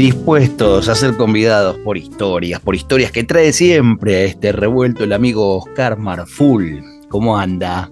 Y dispuestos a ser convidados por historias, por historias que trae siempre a este revuelto el amigo Oscar Marful. ¿Cómo anda?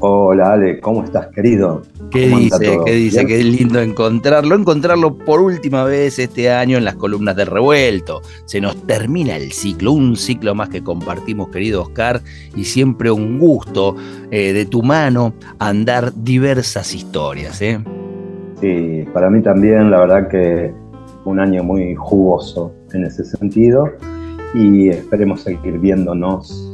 Hola Ale, ¿cómo estás querido? ¿Qué dice? ¿Qué dice? Qué lindo encontrarlo. Encontrarlo por última vez este año en las columnas de Revuelto. Se nos termina el ciclo, un ciclo más que compartimos, querido Oscar, y siempre un gusto eh, de tu mano andar diversas historias. ¿eh? Sí, para mí también, la verdad que un año muy jugoso en ese sentido y esperemos seguir viéndonos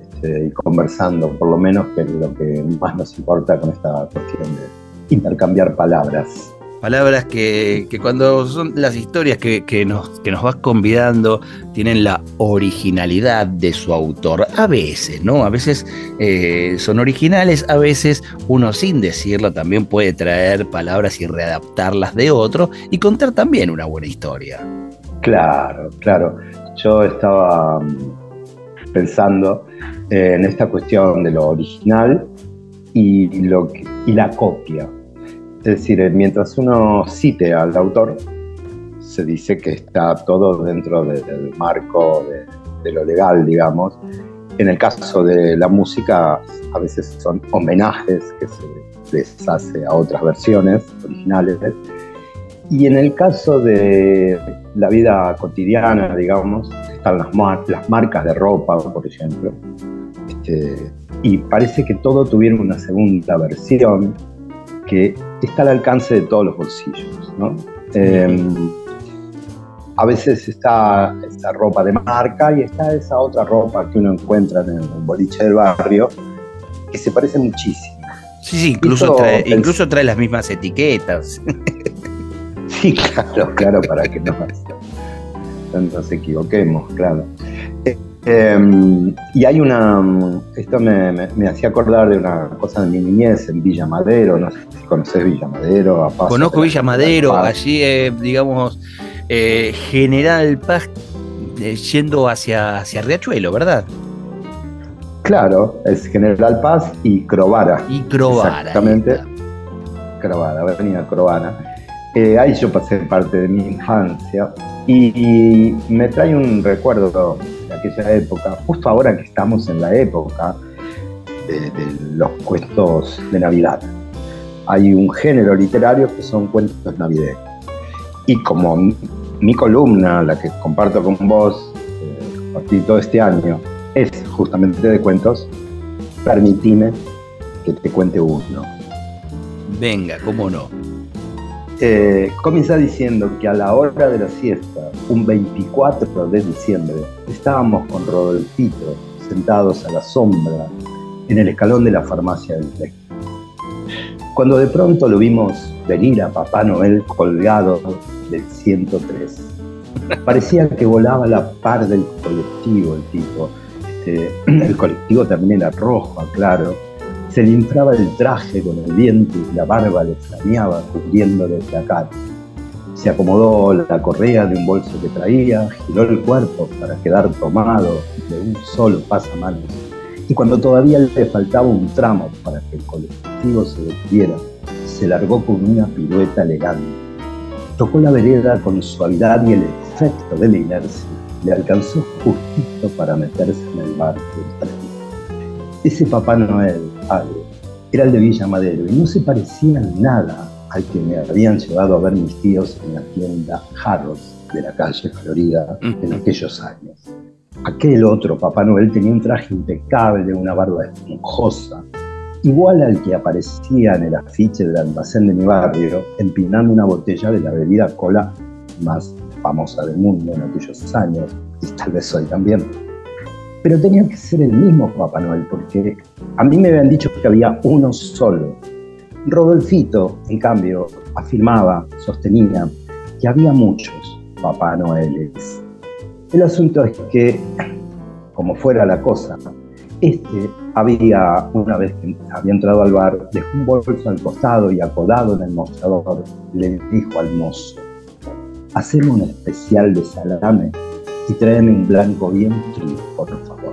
este, y conversando, por lo menos, que es lo que más nos importa con esta cuestión de intercambiar palabras. Palabras que, cuando son las historias que, nos, que nos vas convidando tienen la originalidad de su autor. A veces, ¿no? A veces eh, son originales, a veces uno sin decirlo también puede traer palabras y readaptarlas de otro y contar también una buena historia. Claro, claro. Yo estaba mm, pensando en esta cuestión de lo original y, lo y la copia es decir, eh, mientras uno cite al autor, se dice que está todo dentro del marco de, lo legal, digamos. En el caso de la música, a veces son homenajes que se les hace a otras versiones originales. Y en el caso de la vida cotidiana, digamos, están las, las marcas de ropa, por ejemplo. Este, y parece que todo tuviera una segunda versión que está al alcance de todos los bolsillos. ¿no? Em, a veces está esa ropa de marca y está esa otra ropa que uno encuentra en el boliche del barrio, que se parece muchísimo. Sí, sí, incluso, trae, incluso trae las mismas etiquetas. Sí, claro, claro, para que no, no nos equivoquemos, claro. Em, y hay una, esto me, hacía acordar de una cosa de mi niñez en Villa Madero, no sé si conoces Villa Madero. Conozco Villa Madero, allí, eh, digamos, eh, General Paz eh, yendo hacia, hacia Riachuelo, ¿verdad? Claro, es General Paz y Crovara. Y Crovara. Exactamente. Crovara, Avenida Crovara. ahí yo pasé parte de mi infancia y me trae un recuerdo aquella época, justo ahora que estamos en la época de, los cuentos de Navidad. Hay un género literario que son cuentos navideños. Y como mi columna, la que comparto con vos, eh, compartí todo este año, es justamente de cuentos, permitime que te cuente uno. Venga, cómo no. Eh, comienza diciendo que a la hora de la siesta, un 24 de diciembre, estábamos con Rodolfito sentados a la sombra en el escalón de la farmacia del Tec. Cuando de pronto lo vimos venir a Papá Noel colgado del 103. Parecía que volaba a la par del colectivo el tipo. Este, el colectivo también era rojo, claro se le inflaba el traje con el viento y la barba le flameaba cubriéndole la cara. Se acomodó la correa de un bolso que traía, giró el cuerpo para quedar tomado de un solo pasamanos. Y cuando todavía le faltaba un tramo para que el colectivo se detuviera, se largó con una pirueta elegante. Tocó la vereda con suavidad y el efecto de la inercia le alcanzó justito para meterse en el barco del tren. Ese Papá Noel era el de Villa Madero y no se parecía nada al que me habían llevado a ver mis tíos en la tienda Harrods de la calle Florida en aquellos años. Aquel otro Papá Noel tenía un traje impecable, una barba esponjosa, igual al que aparecía en el afiche del almacén de mi barrio, empinando una botella de la bebida cola más famosa del mundo en aquellos años, y tal vez hoy también pero tenía que ser el mismo Papá Noel, porque a mí me habían dicho que había uno solo. Rodolfito, en cambio, afirmaba, sostenía, que había muchos Papá Noeles. El asunto es que, como fuera la cosa, este había, una vez que había entrado al bar, dejó un bolso al costado y acodado en el mostrador, le dijo al mozo, haceme un especial de salame y tráeme un blanco bien frío, por favor.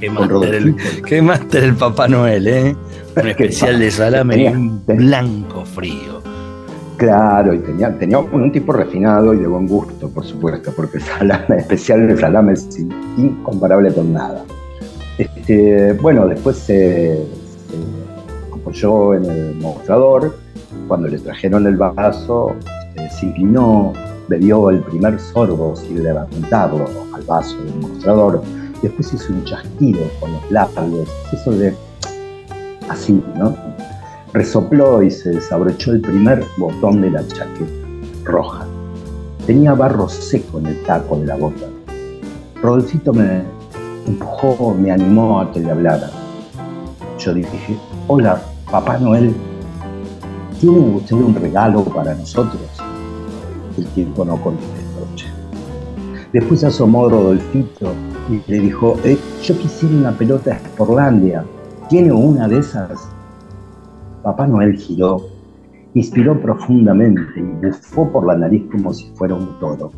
Qué máster, el, qué máster el Papá Noel, ¿eh? Un especial de salame y un blanco frío. Claro, y tenía, tenía un tipo refinado y de buen gusto, por supuesto, porque salame, especial de salame es incomparable con nada. Este, bueno, después se, apoyó en el mostrador, cuando le trajeron el vaso, este, se inclinó, bebió el primer sorbo sin levantarlo al vaso del mostrador, después hizo un chasquido con los labios, eso de así, ¿no? Resopló y se desabrochó el primer botón de la chaqueta, roja. Tenía barro seco en el taco de la bota. Rodolfito me empujó, me animó a que le hablara. Yo dije, hola, Papá Noel, ¿tiene usted un regalo para nosotros? El tiempo no contestó. Después asomó Rodolfito y le dijo, eh, yo quisiera una pelota Sporlandia. ¿Tiene una de esas? Papá Noel giró, inspiró profundamente y bufó por la nariz como si fuera un toro.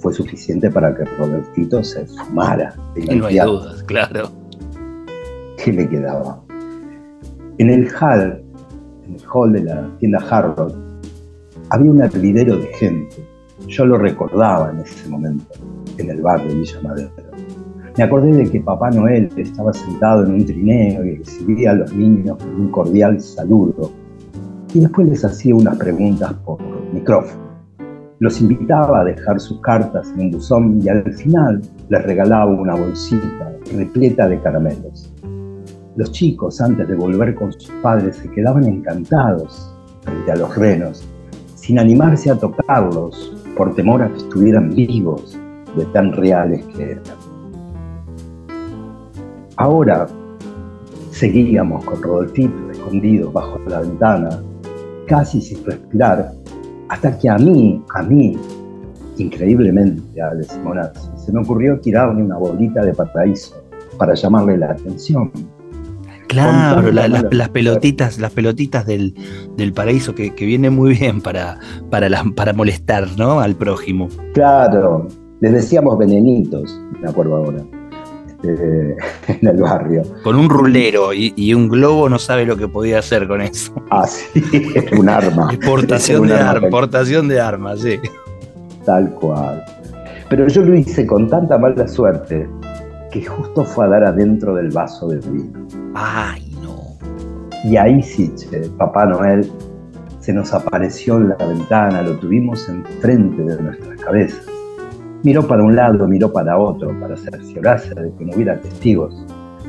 Fue suficiente para que Robertito se fumara. No hay dudas, claro. ¿Qué le quedaba? En el hall, en el hall de la tienda Harvard, había un hervidero de gente. Yo lo recordaba en ese momento, en el bar de Villa Madero. Me acordé de que Papá Noel estaba sentado en un trineo y recibía a los niños con un cordial saludo. Y después les hacía unas preguntas por micrófono. Los invitaba a dejar sus cartas en un buzón y al final les regalaba una bolsita repleta de caramelos. Los chicos, antes de volver con sus padres, se quedaban encantados frente a los renos, sin animarse a tocarlos por temor a que estuvieran vivos de tan reales que eran. Ahora seguíamos con Rodolfito escondido bajo la ventana, casi sin respirar, hasta que a mí, a mí, increíblemente a Simonazzi, se me ocurrió tirarle una bolita de paraíso para llamarle la atención. Claro, las pelotitas, las pelotitas del, paraíso que, que viene muy bien para, para, para molestar ¿no? al prójimo. Claro, les decíamos venenitos, me acuerdo ahora. Este, en el barrio. Con un rulero y, un globo no sabe lo que podía hacer con eso. Ah, sí, es un arma. Exportación de armas, de armas, sí. Tal cual. Pero yo lo hice con tanta mala suerte que justo fue a dar adentro del vaso de vino. Ay, no. Y ahí sí, Papá Noel se nos apareció en la ventana, lo tuvimos enfrente de nuestras cabezas. Miró para un lado, miró para otro, para cerciorarse de que no hubiera testigos.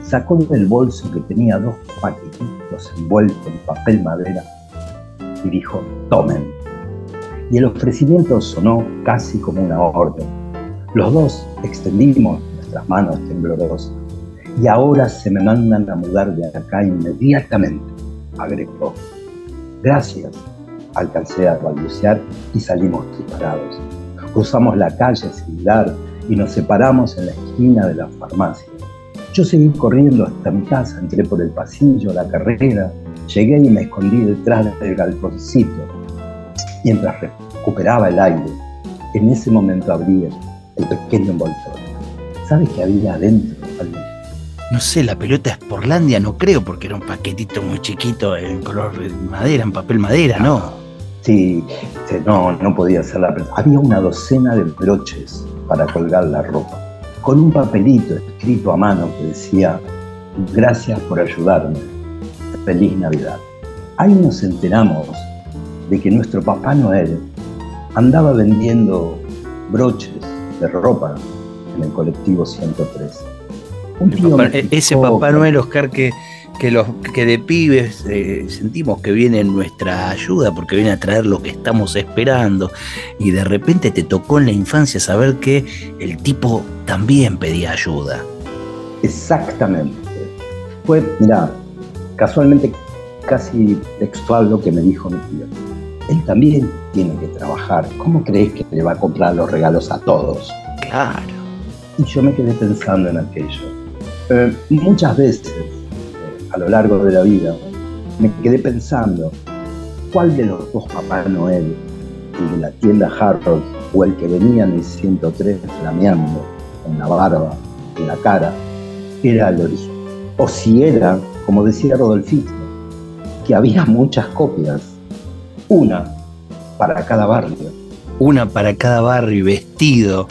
Sacó del bolso que tenía dos paquetitos envueltos en papel madera y dijo, tomen. Y el ofrecimiento sonó casi como una orden. Los dos extendimos nuestras manos temblorosas. Y ahora se me mandan a mudar de acá inmediatamente, agregó. Gracias, alcancé a balbucear y salimos disparados. Cruzamos la calle sin dar y nos separamos en la esquina de la farmacia. Yo seguí corriendo hasta mi casa, entré por el pasillo, la carrera, llegué y me escondí detrás del galponcito. Mientras recuperaba el aire, en ese momento abrí el pequeño envoltorio. ¿Sabes qué había adentro? No sé, la pelota es porlandia, no creo, porque era un paquetito muy chiquito en color madera, en papel madera, ¿no? Sí, no, no podía ser la Había una docena de broches para colgar la ropa, con un papelito escrito a mano que decía, gracias por ayudarme, feliz Navidad. Ahí nos enteramos de que nuestro Papá Noel andaba vendiendo broches de ropa en el colectivo 103. E-, ese Papá Noel, Oscar, que que, los, que de pibes eh, sentimos que viene nuestra ayuda porque viene a traer lo que estamos esperando y de repente te tocó en la infancia saber que el tipo también pedía ayuda. Exactamente. Fue, mira, casualmente casi textual lo que me dijo mi tío. él también tiene que trabajar. ¿Cómo crees que le va a comprar los regalos a todos? Claro. Y yo me quedé pensando en aquello. Eh, muchas veces, a lo largo de la vida, me quedé pensando, ¿cuál de los dos Papá Noel, el de la tienda Harrods o el que venía en el 103 flameando, con la barba, en la cara, era el origen? O si era, como decía Rodolfito, que había muchas copias, una para cada barrio. Una para cada barrio vestido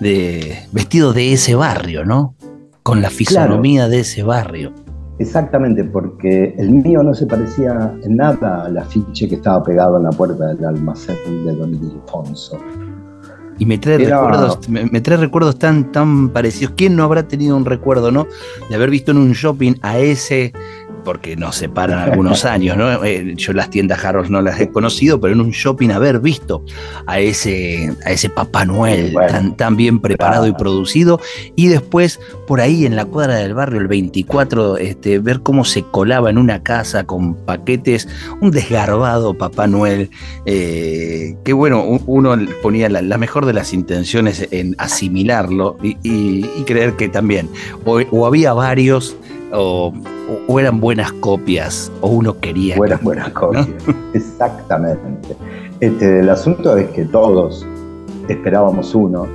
de, vestido de ese barrio, ¿no? Con la fisonomía de ese barrio. Exactamente, porque el mío no se parecía en nada al afiche que estaba pegado en la puerta del almacén de Don Ildefonso. Y me trae recuerdos, me, trae recuerdos tan, tan parecidos. ¿Quién no habrá tenido un recuerdo, no? De haber visto en un shopping a ese porque nos separan algunos años, ¿no? Eh, yo las tiendas Harrods no las he conocido, pero en un shopping haber visto a ese, a ese Papá Noel tan, bien preparado y producido, y después por ahí en la cuadra del barrio, el 24, este, ver cómo se colaba en una casa con paquetes, un desgarbado Papá Noel, eh, que bueno, uno ponía la, mejor de las intenciones en asimilarlo y, creer que también, o había varios, o, eran buenas copias, o uno quería. Buenas, buenas copias, exactamente. Este, el asunto es que todos esperábamos uno,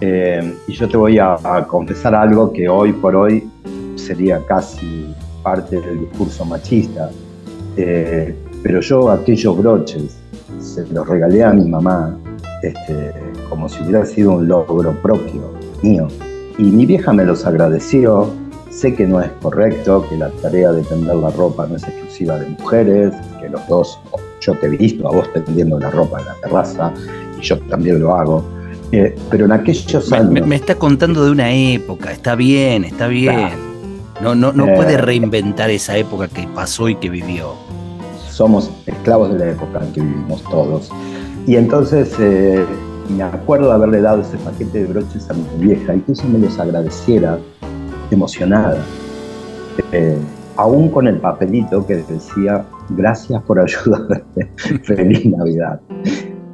eh, y yo te voy a, confesar algo que hoy por hoy sería casi parte del discurso machista, eh, pero yo aquellos broches se los regalé a mi mamá este, como si hubiera sido un logro propio mío. Y mi vieja me los agradeció Sé que no es correcto, que la tarea de tender la ropa no es exclusiva de mujeres, que los dos, yo te he visto a vos tendiendo la ropa en la terraza y yo también lo hago. Eh, pero en aquellos años. Me, está contando de una época, está bien, está bien. No, no, no puede eh, reinventar esa época que pasó y que vivió. Somos esclavos de la época en que vivimos todos. Y entonces eh, me acuerdo de haberle dado ese paquete de broches a mi vieja y que ella me los agradeciera emocionada, eh, aún con el papelito que decía, gracias por ayudarme, feliz Navidad.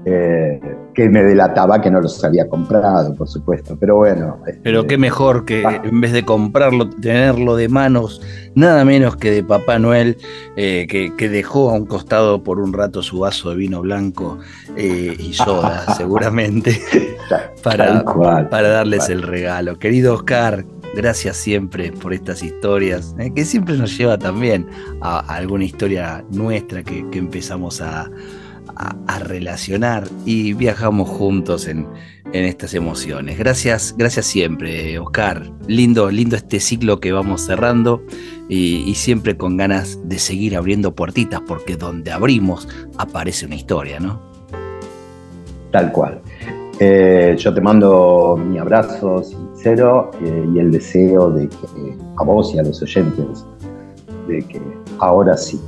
Eh, que me delataba que no los había comprado, por supuesto, pero bueno. pero este, qué mejor que en vez de comprarlo, tenerlo de manos, nada menos que de Papá Noel, eh, que, dejó a un costado por un rato su vaso de vino blanco y soda, seguramente, para, para darles el regalo. Querido Oscar, Gracias siempre por estas historias, eh, que siempre nos lleva también a, alguna historia nuestra que, empezamos a, relacionar y viajamos juntos en, estas emociones. Gracias, gracias siempre, Oscar. Lindo, lindo este ciclo que vamos cerrando y, siempre con ganas de seguir abriendo puertitas, porque donde abrimos aparece una historia, ¿no? Tal cual. Eh, yo te mando mi abrazo sincero eh, y el deseo de que a vos y a los oyentes, de que ahora sí,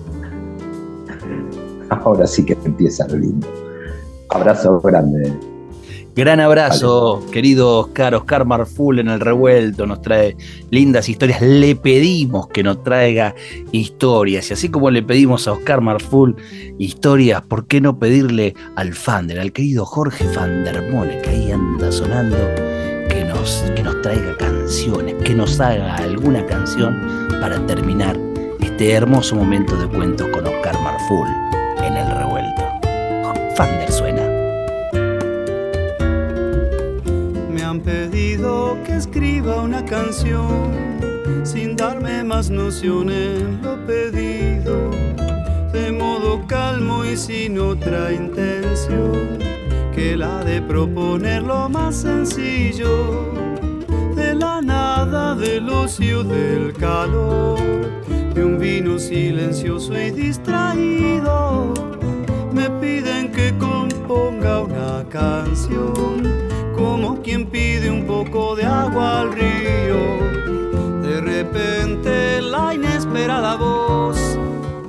ahora sí que empieza lo lindo. Abrazo grande. Gran abrazo, querido Oscar. Oscar Marful en el revuelto nos trae lindas historias. Le pedimos que nos traiga historias. Y así como le pedimos a Oscar Marful historias, ¿por qué no pedirle al Fander, al querido Jorge Fandermole, que ahí anda sonando, que nos, que nos traiga canciones, que nos haga alguna canción para terminar este hermoso momento de cuentos con Oscar Marful en el revuelto? Fander una canción sin darme más nociones lo pedido. De modo calmo y sin otra intención que la de proponer lo más sencillo. De la nada del ocio del calor de un vino silencioso y distraído me piden componga una canción como quien pide un poco de agua al río. De repente la inesperada voz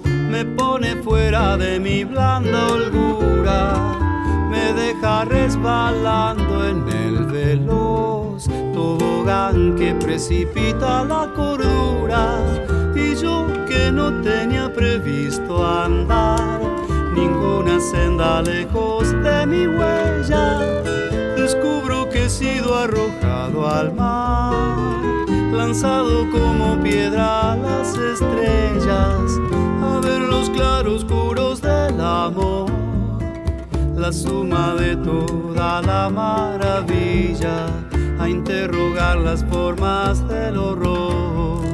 me pone fuera de mi blanda holgura, me deja resbalando en el veloz tobogán que precipita la cordura y yo que no tenía previsto andar senda lejos de mi huella, descubro que he sido arrojado al mar, lanzado como piedra a las estrellas, a ver los claroscuros del amor, la suma de toda la maravilla, a interrogar las formas del horror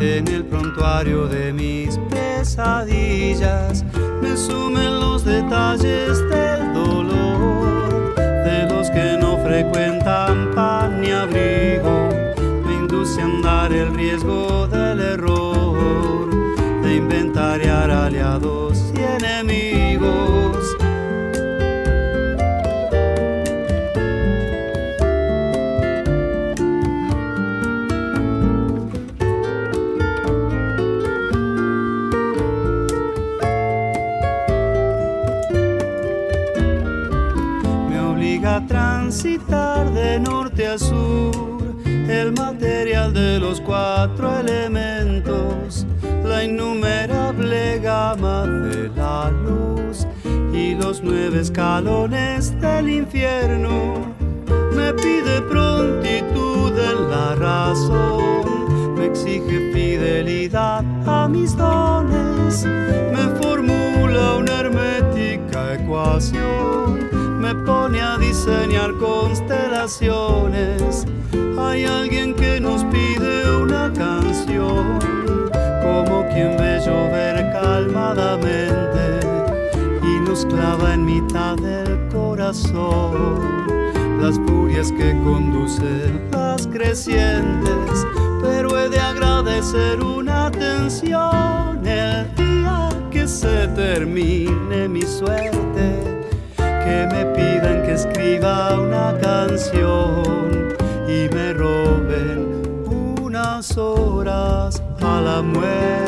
en el prontuario de mis pesadillas. Me sumen los detalles del de norte a sur el material de los cuatro elementos, la innumerable gama de la luz y los nueve escalones del infierno. Me pide prontitud en la razón, me exige fidelidad a mis dones, me formula una hermética ecuación me pone a diseñar constelaciones. Hay alguien que nos pide una canción, como quien ve llover calmadamente y nos clava en mitad del corazón las furias que conducen las crecientes, pero he de agradecer una atención el día que se termine mi suerte que me pidan que escriba una canción y me roben unas horas a la muerte.